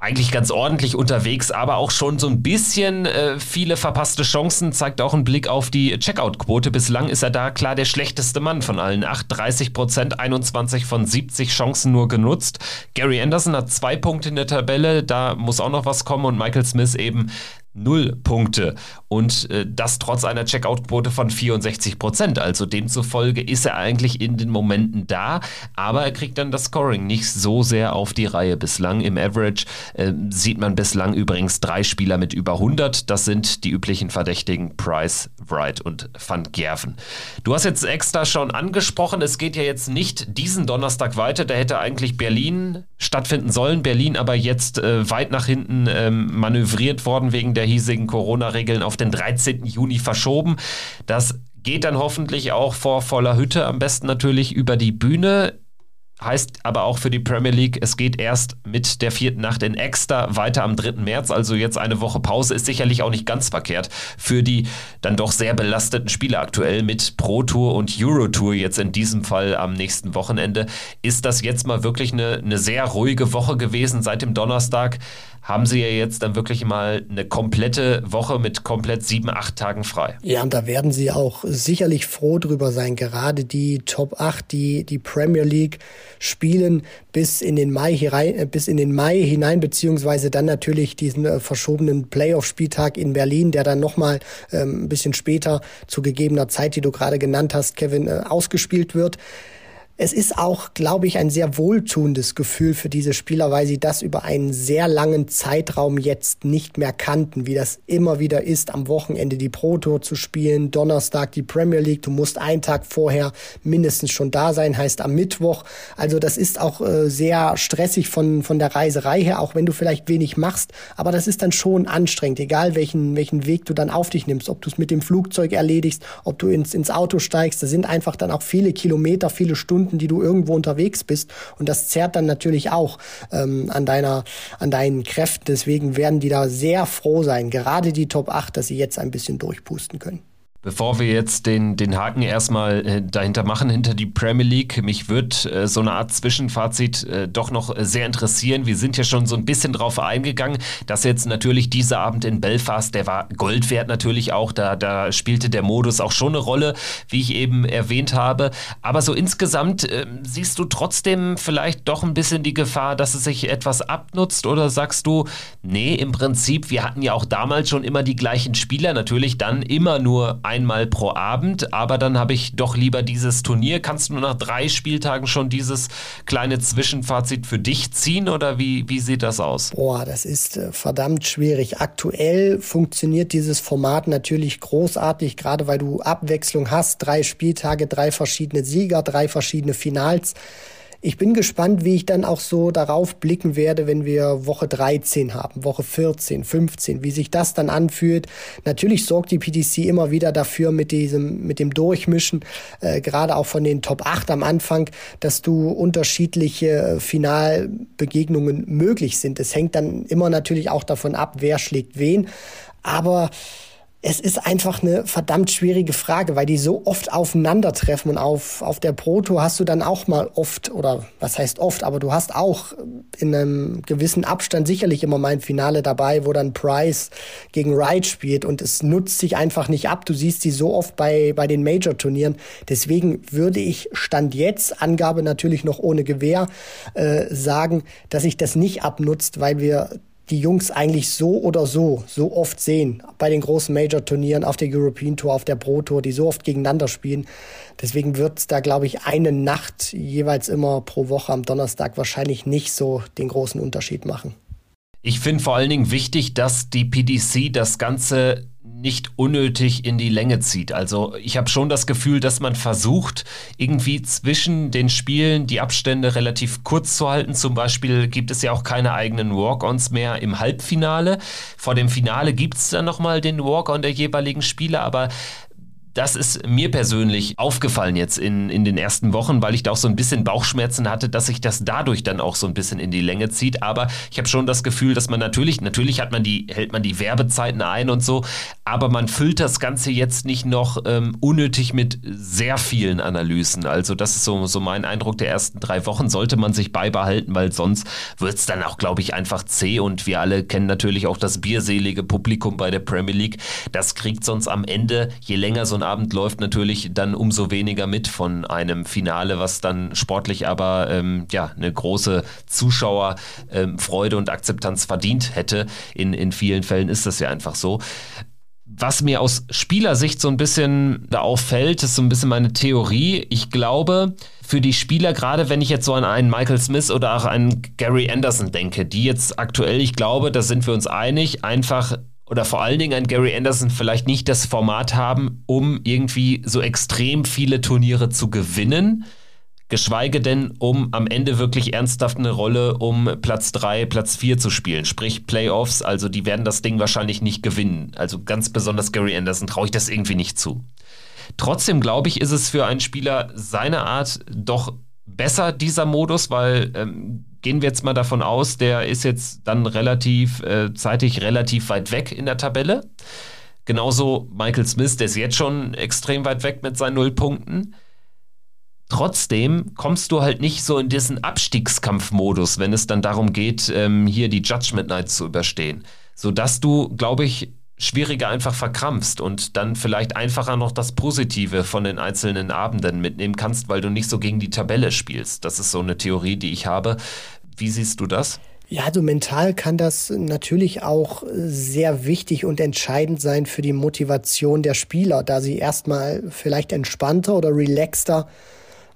eigentlich ganz ordentlich unterwegs, aber auch schon so ein bisschen äh, viele verpasste Chancen, zeigt auch ein Blick auf die Checkout-Quote. Bislang ist er da klar der schlechteste Mann von allen. 8, 30 Prozent, 21 von 70 Chancen nur genutzt. Gary Anderson hat zwei Punkte in der Tabelle, da muss auch noch was kommen und Michael Smith eben null Punkte und äh, das trotz einer Checkout-Quote von 64 Prozent. Also demzufolge ist er eigentlich in den Momenten da, aber er kriegt dann das Scoring nicht so sehr auf die Reihe bislang. Im Average äh, sieht man bislang übrigens drei Spieler mit über 100. Das sind die üblichen Verdächtigen Price, Wright und Van Gerven. Du hast jetzt extra schon angesprochen, es geht ja jetzt nicht diesen Donnerstag weiter. Da hätte eigentlich Berlin stattfinden sollen. Berlin aber jetzt äh, weit nach hinten ähm, manövriert worden wegen der hiesigen Corona-Regeln auf den 13. Juni verschoben. Das geht dann hoffentlich auch vor voller Hütte, am besten natürlich über die Bühne. Heißt aber auch für die Premier League, es geht erst mit der vierten Nacht in Exeter weiter am 3. März. Also jetzt eine Woche Pause ist sicherlich auch nicht ganz verkehrt für die dann doch sehr belasteten Spieler aktuell mit Pro Tour und Euro Tour jetzt in diesem Fall am nächsten Wochenende. Ist das jetzt mal wirklich eine, eine sehr ruhige Woche gewesen seit dem Donnerstag? Haben sie ja jetzt dann wirklich mal eine komplette Woche mit komplett sieben, acht Tagen frei. Ja, und da werden sie auch sicherlich froh drüber sein. Gerade die Top 8, die die Premier League spielen bis in den Mai hinein, äh, bis in den Mai hinein, beziehungsweise dann natürlich diesen äh, verschobenen Playoff-Spieltag in Berlin, der dann nochmal ähm, ein bisschen später zu gegebener Zeit, die du gerade genannt hast, Kevin, äh, ausgespielt wird. Es ist auch, glaube ich, ein sehr wohltuendes Gefühl für diese Spieler, weil sie das über einen sehr langen Zeitraum jetzt nicht mehr kannten, wie das immer wieder ist, am Wochenende die Pro Tour zu spielen, Donnerstag die Premier League. Du musst einen Tag vorher mindestens schon da sein, heißt am Mittwoch. Also das ist auch äh, sehr stressig von, von der Reiserei her, auch wenn du vielleicht wenig machst. Aber das ist dann schon anstrengend, egal welchen, welchen Weg du dann auf dich nimmst, ob du es mit dem Flugzeug erledigst, ob du ins, ins Auto steigst. Da sind einfach dann auch viele Kilometer, viele Stunden Stunden, die du irgendwo unterwegs bist. Und das zerrt dann natürlich auch ähm, an deiner, an deinen Kräften. Deswegen werden die da sehr froh sein, gerade die Top 8, dass sie jetzt ein bisschen durchpusten können. Bevor wir jetzt den, den Haken erstmal äh, dahinter machen, hinter die Premier League, mich wird äh, so eine Art Zwischenfazit äh, doch noch äh, sehr interessieren. Wir sind ja schon so ein bisschen drauf eingegangen, dass jetzt natürlich dieser Abend in Belfast, der war Gold wert natürlich auch, da, da spielte der Modus auch schon eine Rolle, wie ich eben erwähnt habe. Aber so insgesamt ähm, siehst du trotzdem vielleicht doch ein bisschen die Gefahr, dass es sich etwas abnutzt oder sagst du, nee, im Prinzip, wir hatten ja auch damals schon immer die gleichen Spieler, natürlich dann immer nur einmal pro Abend, aber dann habe ich doch lieber dieses Turnier. Kannst du nach drei Spieltagen schon dieses kleine Zwischenfazit für dich ziehen oder wie, wie sieht das aus? Boah, das ist äh, verdammt schwierig. Aktuell funktioniert dieses Format natürlich großartig, gerade weil du Abwechslung hast. Drei Spieltage, drei verschiedene Sieger, drei verschiedene Finals. Ich bin gespannt, wie ich dann auch so darauf blicken werde, wenn wir Woche 13 haben, Woche 14, 15, wie sich das dann anfühlt. Natürlich sorgt die PTC immer wieder dafür mit diesem, mit dem Durchmischen, äh, gerade auch von den Top 8 am Anfang, dass du unterschiedliche Finalbegegnungen möglich sind. Es hängt dann immer natürlich auch davon ab, wer schlägt wen. Aber es ist einfach eine verdammt schwierige Frage, weil die so oft aufeinandertreffen und auf, auf der Proto hast du dann auch mal oft, oder was heißt oft, aber du hast auch in einem gewissen Abstand sicherlich immer mal ein Finale dabei, wo dann Price gegen Wright spielt und es nutzt sich einfach nicht ab. Du siehst sie so oft bei, bei den Major-Turnieren. Deswegen würde ich Stand jetzt, Angabe natürlich noch ohne Gewehr, äh, sagen, dass sich das nicht abnutzt, weil wir die Jungs eigentlich so oder so, so oft sehen. Bei den großen Major-Turnieren, auf der European Tour, auf der Pro Tour, die so oft gegeneinander spielen. Deswegen wird es da, glaube ich, eine Nacht jeweils immer pro Woche am Donnerstag wahrscheinlich nicht so den großen Unterschied machen. Ich finde vor allen Dingen wichtig, dass die PDC das Ganze nicht unnötig in die Länge zieht. Also ich habe schon das Gefühl, dass man versucht, irgendwie zwischen den Spielen die Abstände relativ kurz zu halten. Zum Beispiel gibt es ja auch keine eigenen Walk-ons mehr im Halbfinale. Vor dem Finale gibt es dann nochmal den Walk-on der jeweiligen Spieler, aber das ist mir persönlich aufgefallen jetzt in, in den ersten Wochen, weil ich da auch so ein bisschen Bauchschmerzen hatte, dass sich das dadurch dann auch so ein bisschen in die Länge zieht. Aber ich habe schon das Gefühl, dass man natürlich, natürlich hat man die, hält man die Werbezeiten ein und so, aber man füllt das Ganze jetzt nicht noch ähm, unnötig mit sehr vielen Analysen. Also das ist so, so mein Eindruck der ersten drei Wochen, sollte man sich beibehalten, weil sonst wird es dann auch, glaube ich, einfach zäh und wir alle kennen natürlich auch das bierselige Publikum bei der Premier League. Das kriegt sonst am Ende, je länger so ein Abend läuft, natürlich dann umso weniger mit von einem Finale, was dann sportlich aber ähm, ja eine große Zuschauerfreude ähm, und Akzeptanz verdient hätte. In, in vielen Fällen ist das ja einfach so. Was mir aus Spielersicht so ein bisschen da auffällt, ist so ein bisschen meine Theorie. Ich glaube, für die Spieler, gerade wenn ich jetzt so an einen Michael Smith oder auch einen Gary Anderson denke, die jetzt aktuell, ich glaube, da sind wir uns einig, einfach oder vor allen Dingen ein Gary Anderson vielleicht nicht das Format haben, um irgendwie so extrem viele Turniere zu gewinnen, geschweige denn, um am Ende wirklich ernsthaft eine Rolle um Platz 3, Platz 4 zu spielen, sprich Playoffs, also die werden das Ding wahrscheinlich nicht gewinnen. Also ganz besonders Gary Anderson traue ich das irgendwie nicht zu. Trotzdem glaube ich, ist es für einen Spieler seiner Art doch besser, dieser Modus, weil ähm, gehen wir jetzt mal davon aus, der ist jetzt dann relativ äh, zeitig relativ weit weg in der Tabelle. Genauso Michael Smith, der ist jetzt schon extrem weit weg mit seinen Nullpunkten. Trotzdem kommst du halt nicht so in diesen Abstiegskampfmodus, wenn es dann darum geht, ähm, hier die Judgment Night zu überstehen. Sodass du, glaube ich, schwieriger einfach verkrampfst und dann vielleicht einfacher noch das Positive von den einzelnen Abenden mitnehmen kannst, weil du nicht so gegen die Tabelle spielst. Das ist so eine Theorie, die ich habe. Wie siehst du das? Ja, also mental kann das natürlich auch sehr wichtig und entscheidend sein für die Motivation der Spieler, da sie erstmal vielleicht entspannter oder relaxter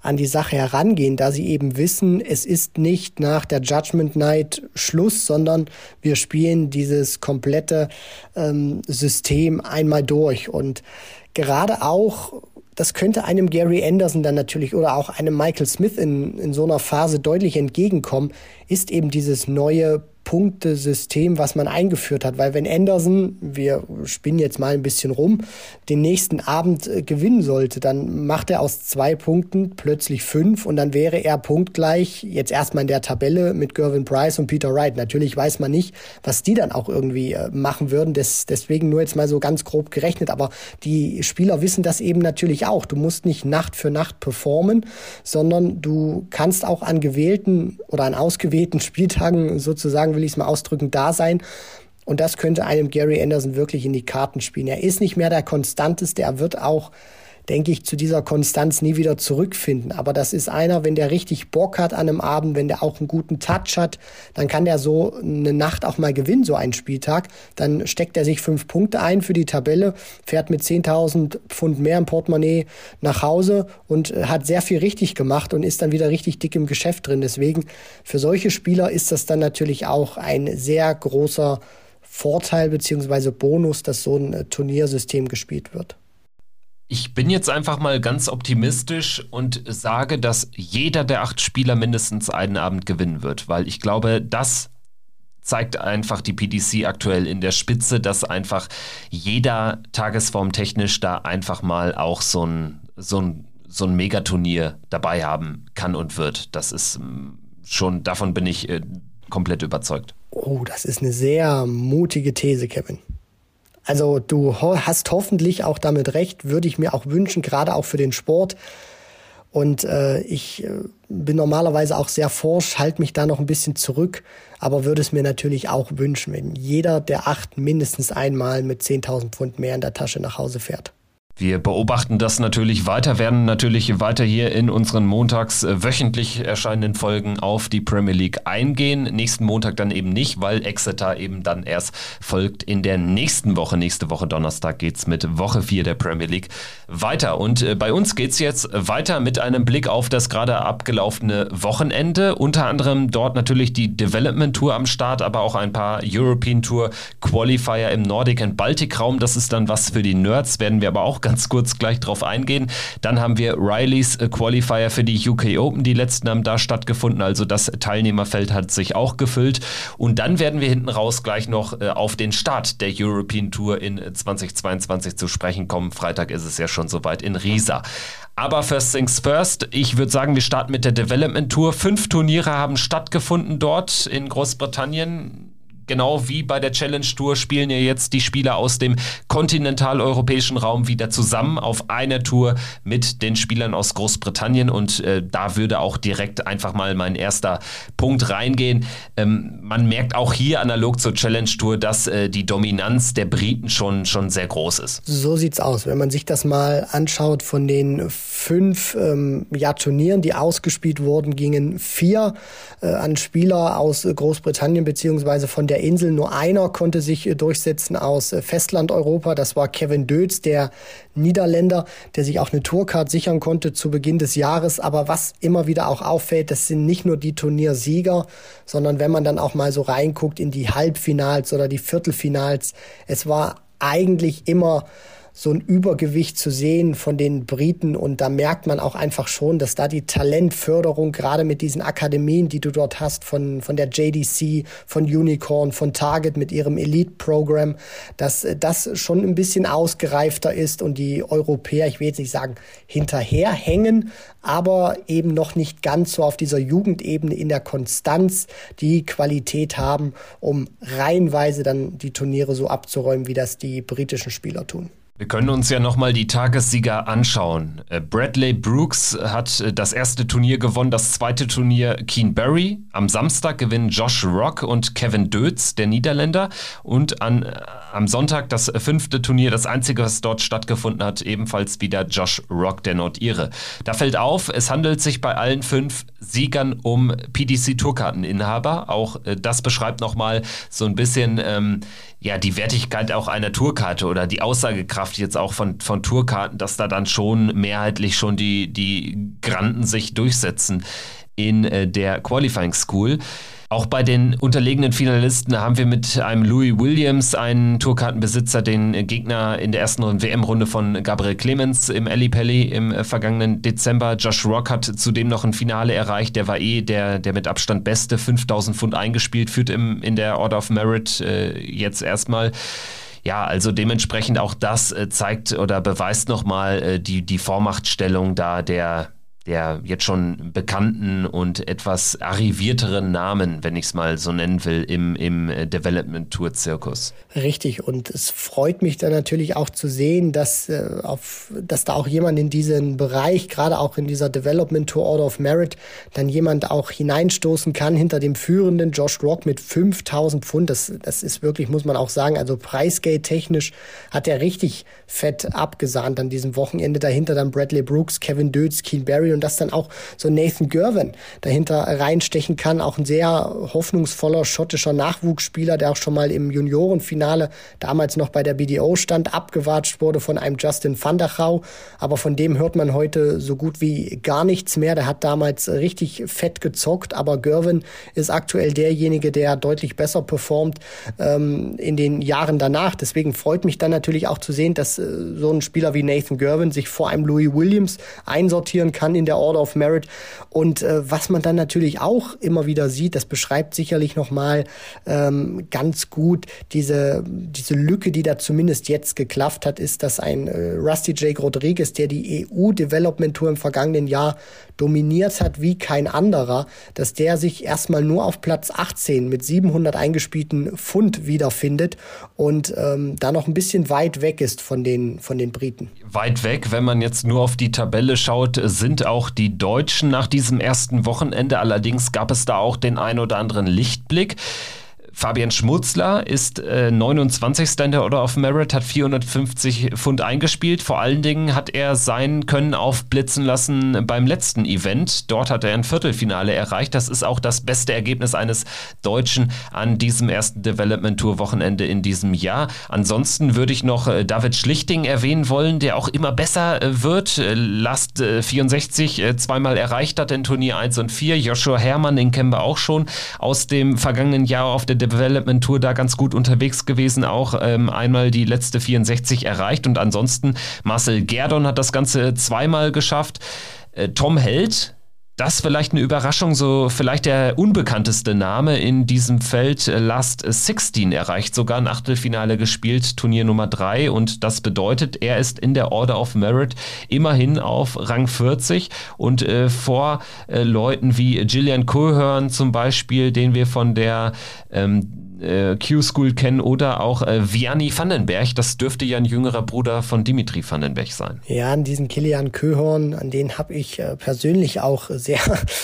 an die Sache herangehen, da sie eben wissen, es ist nicht nach der Judgment Night Schluss, sondern wir spielen dieses komplette ähm, System einmal durch. Und gerade auch, das könnte einem Gary Anderson dann natürlich oder auch einem Michael Smith in, in so einer Phase deutlich entgegenkommen, ist eben dieses neue Punktesystem, was man eingeführt hat. Weil wenn Anderson, wir spinnen jetzt mal ein bisschen rum, den nächsten Abend äh, gewinnen sollte, dann macht er aus zwei Punkten plötzlich fünf und dann wäre er punktgleich jetzt erstmal in der Tabelle mit Gervin Price und Peter Wright. Natürlich weiß man nicht, was die dann auch irgendwie äh, machen würden. Des, deswegen nur jetzt mal so ganz grob gerechnet. Aber die Spieler wissen das eben natürlich auch. Du musst nicht Nacht für Nacht performen, sondern du kannst auch an gewählten oder an ausgewählten Spieltagen sozusagen, will ich es mal ausdrücken, da sein. Und das könnte einem Gary Anderson wirklich in die Karten spielen. Er ist nicht mehr der Konstanteste, er wird auch denke ich, zu dieser Konstanz nie wieder zurückfinden. Aber das ist einer, wenn der richtig Bock hat an einem Abend, wenn der auch einen guten Touch hat, dann kann der so eine Nacht auch mal gewinnen, so einen Spieltag. Dann steckt er sich fünf Punkte ein für die Tabelle, fährt mit 10.000 Pfund mehr im Portemonnaie nach Hause und äh, hat sehr viel richtig gemacht und ist dann wieder richtig dick im Geschäft drin. Deswegen, für solche Spieler ist das dann natürlich auch ein sehr großer Vorteil beziehungsweise Bonus, dass so ein äh, Turniersystem gespielt wird. Ich bin jetzt einfach mal ganz optimistisch und sage, dass jeder der acht Spieler mindestens einen Abend gewinnen wird, weil ich glaube, das zeigt einfach die PDC aktuell in der Spitze, dass einfach jeder tagesformtechnisch da einfach mal auch so ein, so ein, so ein Megaturnier dabei haben kann und wird. Das ist mm, schon, davon bin ich äh, komplett überzeugt. Oh, das ist eine sehr mutige These, Kevin. Also du hast hoffentlich auch damit recht, würde ich mir auch wünschen, gerade auch für den Sport. Und äh, ich äh, bin normalerweise auch sehr forsch, halte mich da noch ein bisschen zurück, aber würde es mir natürlich auch wünschen, wenn jeder der acht mindestens einmal mit 10.000 Pfund mehr in der Tasche nach Hause fährt. Wir beobachten das natürlich weiter, werden natürlich weiter hier in unseren montags äh, wöchentlich erscheinenden Folgen auf die Premier League eingehen. Nächsten Montag dann eben nicht, weil Exeter eben dann erst folgt in der nächsten Woche. Nächste Woche Donnerstag geht's mit Woche 4 der Premier League weiter. Und äh, bei uns geht's jetzt weiter mit einem Blick auf das gerade abgelaufene Wochenende. Unter anderem dort natürlich die Development Tour am Start, aber auch ein paar European Tour Qualifier im Nordic and Baltic Raum. Das ist dann was für die Nerds, werden wir aber auch ganz kurz gleich drauf eingehen. Dann haben wir Rileys äh, Qualifier für die UK Open. Die letzten haben da stattgefunden, also das Teilnehmerfeld hat sich auch gefüllt. Und dann werden wir hinten raus gleich noch äh, auf den Start der European Tour in 2022 äh, zu sprechen kommen. Freitag ist es ja schon soweit in Riesa. Aber first things first, ich würde sagen, wir starten mit der Development Tour. Fünf Turniere haben stattgefunden dort in Großbritannien genau wie bei der Challenge Tour spielen ja jetzt die Spieler aus dem kontinentaleuropäischen Raum wieder zusammen auf einer Tour mit den Spielern aus Großbritannien und äh, da würde auch direkt einfach mal mein erster Punkt reingehen. Ähm, man merkt auch hier analog zur Challenge Tour, dass äh, die Dominanz der Briten schon, schon sehr groß ist. So sieht's aus. Wenn man sich das mal anschaut, von den fünf ähm, ja, Turnieren, die ausgespielt wurden, gingen vier äh, an Spieler aus Großbritannien beziehungsweise von der der Insel. Nur einer konnte sich äh, durchsetzen aus äh, Festlandeuropa. Das war Kevin Dötz, der Niederländer, der sich auch eine Tourcard sichern konnte zu Beginn des Jahres. Aber was immer wieder auch auffällt, das sind nicht nur die Turniersieger, sondern wenn man dann auch mal so reinguckt in die Halbfinals oder die Viertelfinals, es war eigentlich immer so ein Übergewicht zu sehen von den Briten. Und da merkt man auch einfach schon, dass da die Talentförderung, gerade mit diesen Akademien, die du dort hast, von, von der JDC, von Unicorn, von Target mit ihrem Elite-Programm, dass das schon ein bisschen ausgereifter ist und die Europäer, ich will jetzt nicht sagen, hinterherhängen, aber eben noch nicht ganz so auf dieser Jugendebene in der Konstanz die Qualität haben, um reihenweise dann die Turniere so abzuräumen, wie das die britischen Spieler tun. Wir können uns ja nochmal die Tagessieger anschauen. Äh, Bradley Brooks hat äh, das erste Turnier gewonnen, das zweite Turnier Keen Berry. Am Samstag gewinnen Josh Rock und Kevin Dötz, der Niederländer. Und an, äh, am Sonntag das fünfte Turnier, das einzige, was dort stattgefunden hat, ebenfalls wieder Josh Rock, der Nordire. Da fällt auf, es handelt sich bei allen fünf Siegern um PDC-Tourkarteninhaber. Auch das beschreibt nochmal so ein bisschen ähm, ja, die Wertigkeit auch einer Tourkarte oder die Aussagekraft jetzt auch von, von Tourkarten, dass da dann schon mehrheitlich schon die, die Granden sich durchsetzen in äh, der Qualifying School. Auch bei den unterlegenen Finalisten haben wir mit einem Louis Williams einen Tourkartenbesitzer den Gegner in der ersten WM-Runde von Gabriel Clemens im Ali Pelli im vergangenen Dezember. Josh Rock hat zudem noch ein Finale erreicht. Der war eh der, der mit Abstand beste. 5000 Pfund eingespielt, führt im, in der Order of Merit äh, jetzt erstmal. Ja, also dementsprechend auch das äh, zeigt oder beweist nochmal äh, die, die Vormachtstellung da der, der jetzt schon bekannten und etwas arrivierteren Namen, wenn ich es mal so nennen will, im, im äh, Development Tour Zirkus. Richtig, und es freut mich dann natürlich auch zu sehen, dass, äh, auf, dass da auch jemand in diesen Bereich, gerade auch in dieser Development Tour Order of Merit, dann jemand auch hineinstoßen kann hinter dem führenden Josh Rock mit 5000 Pfund. Das, das ist wirklich, muss man auch sagen, also Preisgeld technisch hat er richtig fett abgesahnt an diesem Wochenende. Dahinter dann Bradley Brooks, Kevin Dötz, Keen Barry und dass dann auch so Nathan Gervin dahinter reinstechen kann. Auch ein sehr hoffnungsvoller schottischer Nachwuchsspieler, der auch schon mal im Juniorenfinale damals noch bei der BDO stand, abgewatscht wurde von einem Justin van der Gau. Aber von dem hört man heute so gut wie gar nichts mehr. Der hat damals richtig fett gezockt, aber Gervin ist aktuell derjenige, der deutlich besser performt ähm, in den Jahren danach. Deswegen freut mich dann natürlich auch zu sehen, dass äh, so ein Spieler wie Nathan Gervin sich vor einem Louis Williams einsortieren kann in der Order of Merit. Und äh, was man dann natürlich auch immer wieder sieht, das beschreibt sicherlich nochmal ähm, ganz gut diese, diese Lücke, die da zumindest jetzt geklafft hat, ist, dass ein äh, Rusty Jake Rodriguez, der die EU-Development Tour im vergangenen Jahr dominiert hat wie kein anderer, dass der sich erstmal nur auf Platz 18 mit 700 eingespielten Pfund wiederfindet und ähm, da noch ein bisschen weit weg ist von den, von den Briten. Weit weg, wenn man jetzt nur auf die Tabelle schaut, sind auch die Deutschen nach diesem ersten Wochenende. Allerdings gab es da auch den ein oder anderen Lichtblick. Fabian Schmutzler ist äh, 29. in der Order of Merit, hat 450 Pfund eingespielt. Vor allen Dingen hat er sein Können aufblitzen lassen beim letzten Event. Dort hat er ein Viertelfinale erreicht. Das ist auch das beste Ergebnis eines Deutschen an diesem ersten Development Tour Wochenende in diesem Jahr. Ansonsten würde ich noch äh, David Schlichting erwähnen wollen, der auch immer besser äh, wird. Äh, Last 64 äh, zweimal erreicht hat in Turnier 1 und 4. Joshua Herrmann, den kennen wir auch schon aus dem vergangenen Jahr auf der Development Tour da ganz gut unterwegs gewesen, auch ähm, einmal die letzte 64 erreicht und ansonsten Marcel Gerdon hat das Ganze zweimal geschafft. Äh, Tom Held, das vielleicht eine Überraschung, so vielleicht der unbekannteste Name in diesem Feld. Äh, Last 16 erreicht sogar ein Achtelfinale gespielt, Turnier Nummer 3 und das bedeutet, er ist in der Order of Merit immerhin auf Rang 40 und äh, vor äh, Leuten wie Gillian Cohern zum Beispiel, den wir von der ähm, äh, Q-School kennen oder auch äh, Vianney Vandenberg. Das dürfte ja ein jüngerer Bruder von Dimitri Vandenberg sein. Ja, an diesen Kilian Köhorn, an den habe ich äh, persönlich auch sehr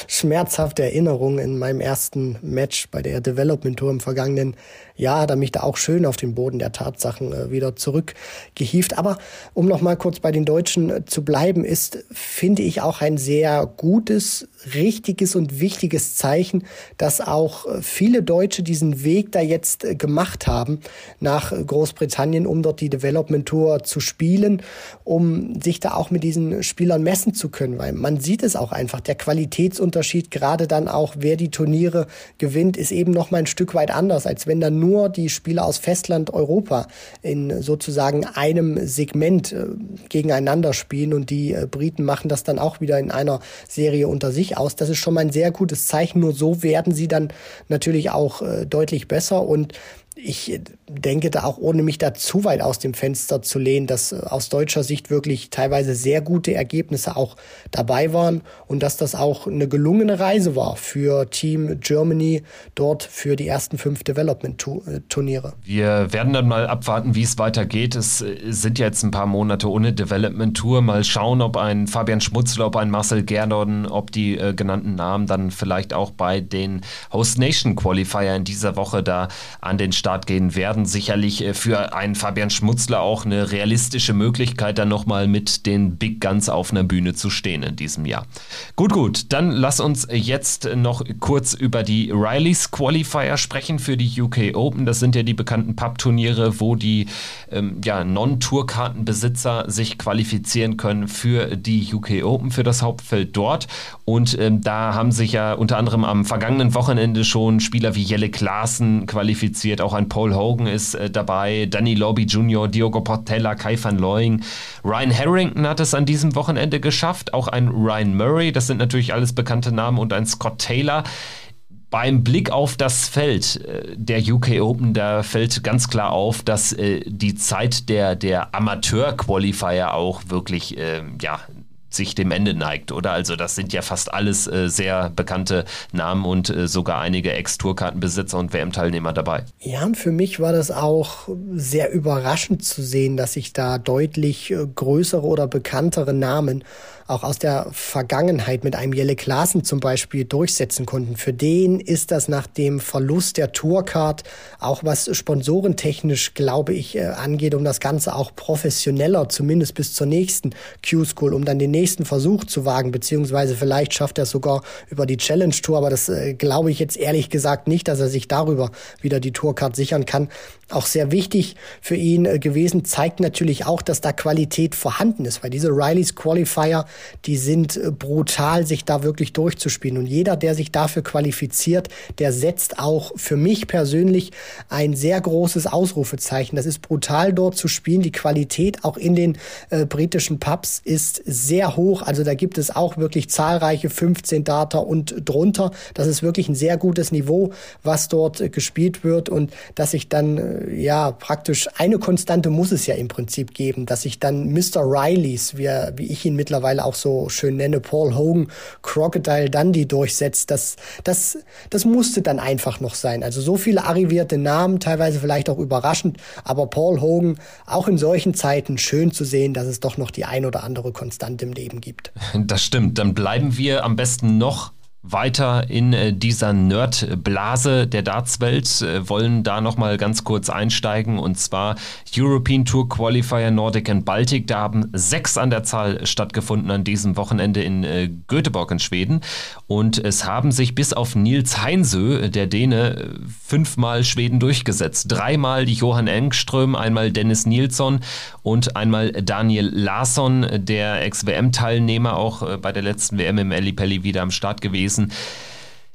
schmerzhafte Erinnerungen in meinem ersten Match bei der Development Tour im vergangenen Jahr. Hat er mich da auch schön auf den Boden der Tatsachen äh, wieder zurückgehieft. Aber um noch mal kurz bei den Deutschen äh, zu bleiben, ist, finde ich, auch ein sehr gutes, richtiges und wichtiges Zeichen, dass auch äh, viele Deutsche diesen Weg da jetzt gemacht haben nach Großbritannien, um dort die Development Tour zu spielen, um sich da auch mit diesen Spielern messen zu können, weil man sieht es auch einfach, der Qualitätsunterschied, gerade dann auch, wer die Turniere gewinnt, ist eben noch mal ein Stück weit anders, als wenn dann nur die Spieler aus Festland Europa in sozusagen einem Segment äh, gegeneinander spielen und die äh, Briten machen das dann auch wieder in einer Serie unter sich aus. Das ist schon mal ein sehr gutes Zeichen. Nur so werden sie dann natürlich auch äh, deutlich besser und ich denke da auch, ohne mich da zu weit aus dem Fenster zu lehnen, dass äh, aus deutscher Sicht wirklich teilweise sehr gute Ergebnisse auch dabei waren und dass das auch eine gelungene Reise war für Team Germany dort für die ersten fünf Development-Turniere. Wir werden dann mal abwarten, wie es weitergeht. Es äh, sind jetzt ein paar Monate ohne Development-Tour. Mal schauen, ob ein Fabian Schmutzler, ob ein Marcel Gerdon, ob die äh, genannten Namen dann vielleicht auch bei den Host Nation Qualifier in dieser Woche da an den Start Start gehen werden. Sicherlich äh, für einen Fabian Schmutzler auch eine realistische Möglichkeit, dann nochmal mit den Big Guns auf einer Bühne zu stehen in diesem Jahr. Gut, gut, dann lass uns jetzt noch kurz über die Rileys Qualifier sprechen für die UK Open. Das sind ja die bekannten Pub-Turniere, wo die ähm, ja, Non-Tourkartenbesitzer sich qualifizieren können für die UK Open, für das Hauptfeld dort. Und ähm, da haben sich ja unter anderem am vergangenen Wochenende schon Spieler wie Jelle Klaassen qualifiziert. Auch ein Paul Hogan ist äh, dabei, Danny Lobby Jr., Diogo Portella, Kai van Looying. Ryan Harrington hat es an diesem Wochenende geschafft. Auch ein Ryan Murray, das sind natürlich alles bekannte Namen, und ein Scott Taylor beim Blick auf das Feld äh, der UK Open, da fällt ganz klar auf, dass äh, die Zeit der, der Amateur-Qualifier auch wirklich äh, ja, sich dem Ende neigt, oder? Also das sind ja fast alles äh, sehr bekannte Namen und äh, sogar einige Ex-Tourkartenbesitzer und WM-Teilnehmer dabei. Ja, und für mich war das auch sehr überraschend zu sehen, dass sich da deutlich äh, größere oder bekanntere Namen auch aus der Vergangenheit mit einem Jelle Klaassen zum Beispiel durchsetzen konnten. Für den ist das nach dem Verlust der Tourcard, auch was sponsorentechnisch, glaube ich, äh, angeht, um das Ganze auch professioneller, zumindest bis zur nächsten Q-School, um dann den nächsten Versuch zu wagen, beziehungsweise vielleicht schafft er es sogar über die Challenge Tour, aber das äh, glaube ich jetzt ehrlich gesagt nicht, dass er sich darüber wieder die Tourcard sichern kann. Auch sehr wichtig für ihn äh, gewesen, zeigt natürlich auch, dass da Qualität vorhanden ist, weil diese Rileys Qualifier, die sind äh, brutal, sich da wirklich durchzuspielen. Und jeder, der sich dafür qualifiziert, der setzt auch für mich persönlich ein sehr großes Ausrufezeichen. Das ist brutal dort zu spielen. Die Qualität auch in den äh, britischen Pubs ist sehr hoch. Also da gibt es auch wirklich zahlreiche 15 Data und drunter. Das ist wirklich ein sehr gutes Niveau, was dort äh, gespielt wird und dass sich dann äh, ja praktisch eine Konstante muss es ja im Prinzip geben, dass sich dann Mr. Rileys, wie, wie ich ihn mittlerweile auch so schön nenne, Paul Hogan, Crocodile Dundee durchsetzt, das, das, das musste dann einfach noch sein. Also so viele arrivierte Namen, teilweise vielleicht auch überraschend, aber Paul Hogan auch in solchen Zeiten schön zu sehen, dass es doch noch die ein oder andere Konstante im Leben gibt. Das stimmt. Dann bleiben wir am besten noch weiter in äh, dieser Nerd-Blase der Dartswelt, äh, wollen da nochmal ganz kurz einsteigen und zwar European Tour Qualifier Nordic and Baltic. Da haben sechs an der Zahl stattgefunden an diesem Wochenende in äh, Göteborg in Schweden und es haben sich bis auf Nils Heinsö, der Däne, fünfmal Schweden durchgesetzt. Dreimal Johann Engström, einmal Dennis Nilsson und einmal Daniel Larsson, der Ex-WM-Teilnehmer, auch bei der letzten WM im Ellipelli wieder am Start gewesen gewesen.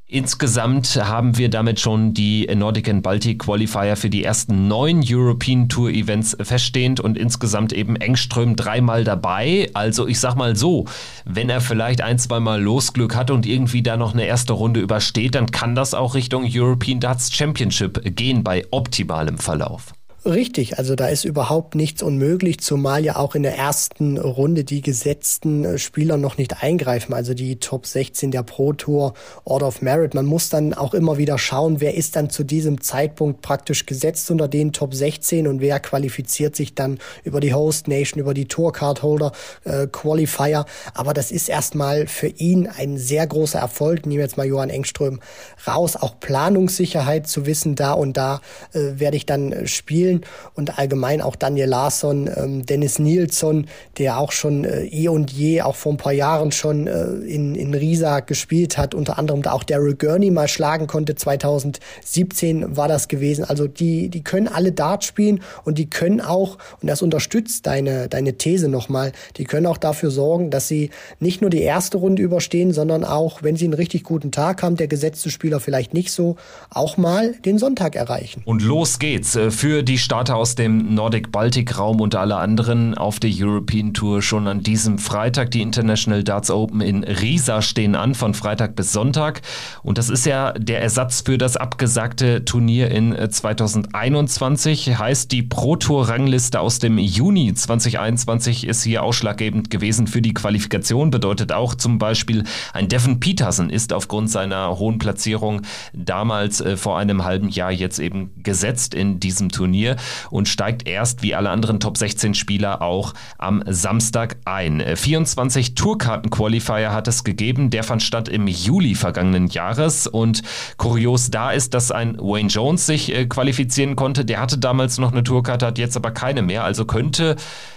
Insgesamt haben wir damit schon die Nordic and Baltic Qualifier für die ersten neun European Tour Events feststehend und insgesamt eben Engström dreimal dabei. Also ich sag mal so, wenn er vielleicht ein, zweimal Losglück hat und irgendwie da noch eine erste Runde übersteht, dann kann das auch Richtung European Darts Championship gehen bei optimalem Verlauf. Richtig, also da ist überhaupt nichts unmöglich, zumal ja auch in der ersten Runde die gesetzten äh, Spieler noch nicht eingreifen, also die Top 16 der Pro Tour Order of Merit. Man muss dann auch immer wieder schauen, wer ist dann zu diesem Zeitpunkt praktisch gesetzt unter den Top 16 und wer qualifiziert sich dann über die Host Nation, über die Tour Card Holder äh, Qualifier. Aber das ist erstmal für ihn ein sehr großer Erfolg. Nehmen wir jetzt mal Johann Engström raus, auch Planungssicherheit zu wissen, da und da äh, werde ich dann äh, spielen spielen und allgemein auch Daniel Larsson, ähm, Dennis Nilsson, der auch schon äh, eh und je, auch vor ein paar Jahren schon äh, in, in Riesa gespielt hat, unter anderem da auch Daryl Gurney mal schlagen konnte, 2017 war das gewesen. Also die, die können alle Dart spielen und die können auch, und das unterstützt deine, deine These nochmal, die können auch dafür sorgen, dass sie nicht nur die erste Runde überstehen, sondern auch, wenn sie einen richtig guten Tag haben, der gesetzte Spieler vielleicht nicht so, auch mal den Sonntag erreichen. Und los geht's äh, für die Starter aus dem Nordic-Baltic-Raum und alle anderen auf der European Tour schon an diesem Freitag. Die International Darts Open in Riesa stehen an von Freitag bis Sonntag. Und das ist ja der Ersatz für das abgesagte Turnier in 2021. Äh, heißt, die Pro Tour-Rangliste aus dem Juni 2021 ist hier ausschlaggebend gewesen für die Qualifikation. Bedeutet auch zum Beispiel, ein Devin Peterson ist aufgrund seiner hohen Platzierung damals äh, vor einem halben Jahr jetzt eben gesetzt in diesem Turnier. Und steigt erst wie alle anderen Top 16 Spieler auch am Samstag ein. 24 Tourkarten-Qualifier hat es gegeben. Der fand statt im Juli vergangenen Jahres und kurios da ist, dass ein Wayne Jones sich äh, qualifizieren konnte. Der hatte damals noch eine Tourkarte, hat jetzt aber keine mehr. Also könnte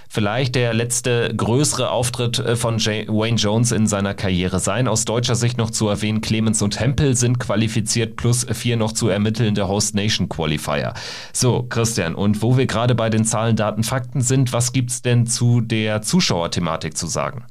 vielleicht der letzte größere Auftritt äh, von Wayne Jones in seiner Karriere sein. Aus deutscher Sicht noch zu erwähnen, Clemens und Hempel sind qualifiziert, plus vier noch zu ermittelnde Host Nation Qualifier. So, Christian, und wo wir gerade bei den Zahlen, Daten, Fakten sind, was gibt's denn zu der Zuschauerthematik zu sagen?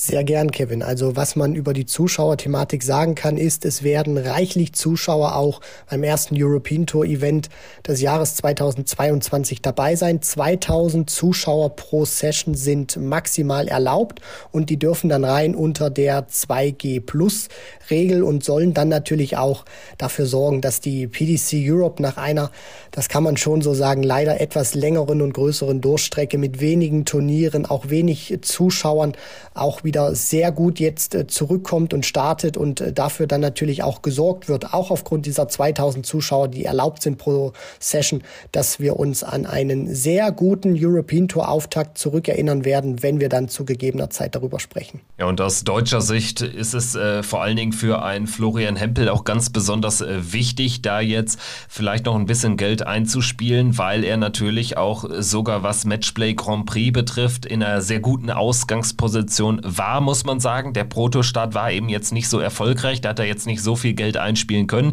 Sehr gern, Kevin. Also was man über die Zuschauerthematik sagen kann, ist, es werden reichlich Zuschauer auch beim ersten European Tour Event des Jahres 2022 dabei sein. 2000 Zuschauer pro Session sind maximal erlaubt und die dürfen dann rein unter der 2G Plus Regel und sollen dann natürlich auch dafür sorgen, dass die PDC Europe nach einer, das kann man schon so sagen, leider etwas längeren und größeren Durchstrecke mit wenigen Turnieren, auch wenig Zuschauern, auch wieder sehr gut jetzt äh, zurückkommt und startet und äh, dafür dann natürlich auch gesorgt wird, auch aufgrund dieser 2000 Zuschauer, die erlaubt sind pro Session, dass wir uns an einen sehr guten European Tour Auftakt zurückerinnern werden, wenn wir dann zu gegebener Zeit darüber sprechen. Ja, und aus deutscher Sicht ist es äh, vor allen Dingen für einen Florian Hempel auch ganz besonders äh, wichtig, da jetzt vielleicht noch ein bisschen Geld einzuspielen, weil er natürlich auch sogar was Matchplay Grand Prix betrifft, in einer sehr guten Ausgangsposition war, muss man sagen. Der Protostart war eben jetzt nicht so erfolgreich, da hat er jetzt nicht so viel Geld einspielen können.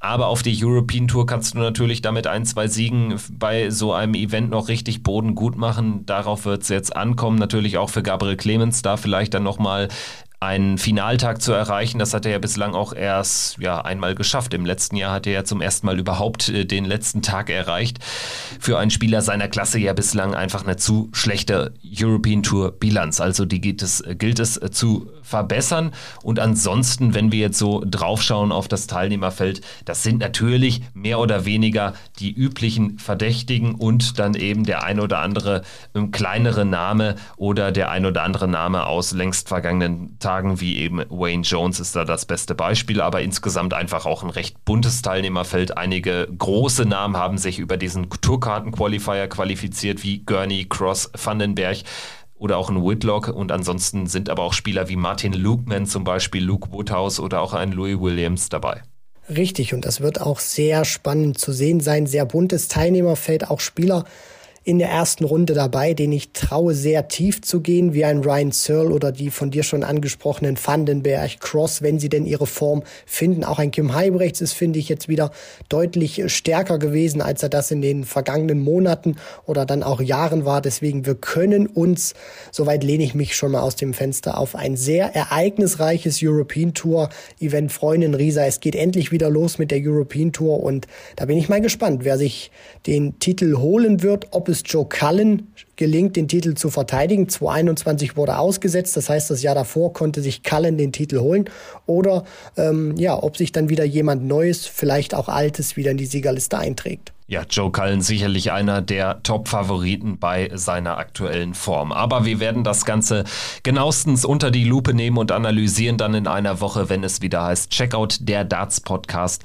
Aber auf die European Tour kannst du natürlich damit ein, zwei Siegen bei so einem Event noch richtig Boden gut machen. Darauf wird es jetzt ankommen. Natürlich auch für Gabriel Clemens, da vielleicht dann nochmal einen Finaltag zu erreichen. Das hat er ja bislang auch erst ja, einmal geschafft. Im letzten Jahr hat er ja zum ersten Mal überhaupt äh, den letzten Tag erreicht. Für einen Spieler seiner Klasse ja bislang einfach eine zu schlechte European Tour Bilanz. Also die gilt es, gilt es äh, zu verbessern. Und ansonsten, wenn wir jetzt so draufschauen auf das Teilnehmerfeld, das sind natürlich mehr oder weniger die üblichen Verdächtigen und dann eben der ein oder andere ähm, kleinere Name oder der ein oder andere Name aus längst vergangenen Tagen Tagen, wie eben Wayne Jones ist da das beste Beispiel, aber insgesamt einfach auch ein recht buntes Teilnehmerfeld. Einige große Namen haben sich über diesen Tourkarten-Qualifier qualifiziert, wie Gurney, Cross, Vandenberg oder auch ein Whitlock und ansonsten sind aber auch Spieler wie Martin Lukeman zum Beispiel, Luke Woodhouse oder auch ein Louis Williams dabei. Richtig, und das wird auch sehr spannend zu sehen sein. Sehr buntes Teilnehmerfeld, auch Spieler, in der ersten Runde dabei, den ich traue, sehr tief zu gehen, wie ein Ryan Searle oder die von dir schon angesprochenen Vandenberg, Cross, wenn sie denn ihre Form finden. Auch ein Kim Heibrechts ist, finde ich, jetzt wieder deutlich stärker gewesen, als er das in den vergangenen Monaten oder dann auch Jahren war. Deswegen, wir können uns, soweit lehne ich mich schon mal aus dem Fenster, auf ein sehr ereignisreiches European Tour Event freuen Risa. Es geht endlich wieder los mit der European Tour und da bin ich mal gespannt, wer sich den Titel holen wird, ob es es Joe Cullen gelingt, den Titel zu verteidigen. 2021 wurde ausgesetzt, das heißt, das Jahr davor konnte sich Cullen den Titel holen. Oder ähm, ja, ob sich dann wieder jemand Neues, vielleicht auch Altes, wieder in die Siegerliste einträgt. Ja, Joe Cullen sicherlich einer der Top-Favoriten bei seiner aktuellen Form. Aber wir werden das Ganze genauestens unter die Lupe nehmen und analysieren dann in einer Woche, wenn es wieder heißt Checkout der Darts Podcast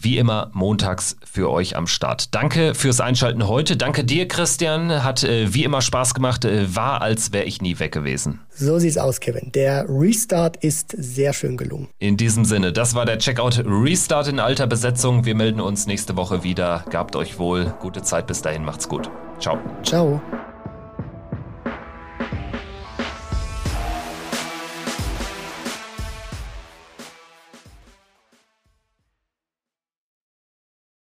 wie immer montags für euch am Start. Danke fürs Einschalten heute. Danke dir, Christian. Hat äh, wie immer Spaß gemacht. Äh, war, als wäre ich nie weg gewesen. So sieht's aus, Kevin. Der Restart ist sehr schön gelungen. In diesem Sinne, das war der Checkout Restart in alter Besetzung. Wir melden uns nächste Woche wieder. Gabt euch wohl. Gute Zeit bis dahin. Macht's gut. Ciao. Ciao.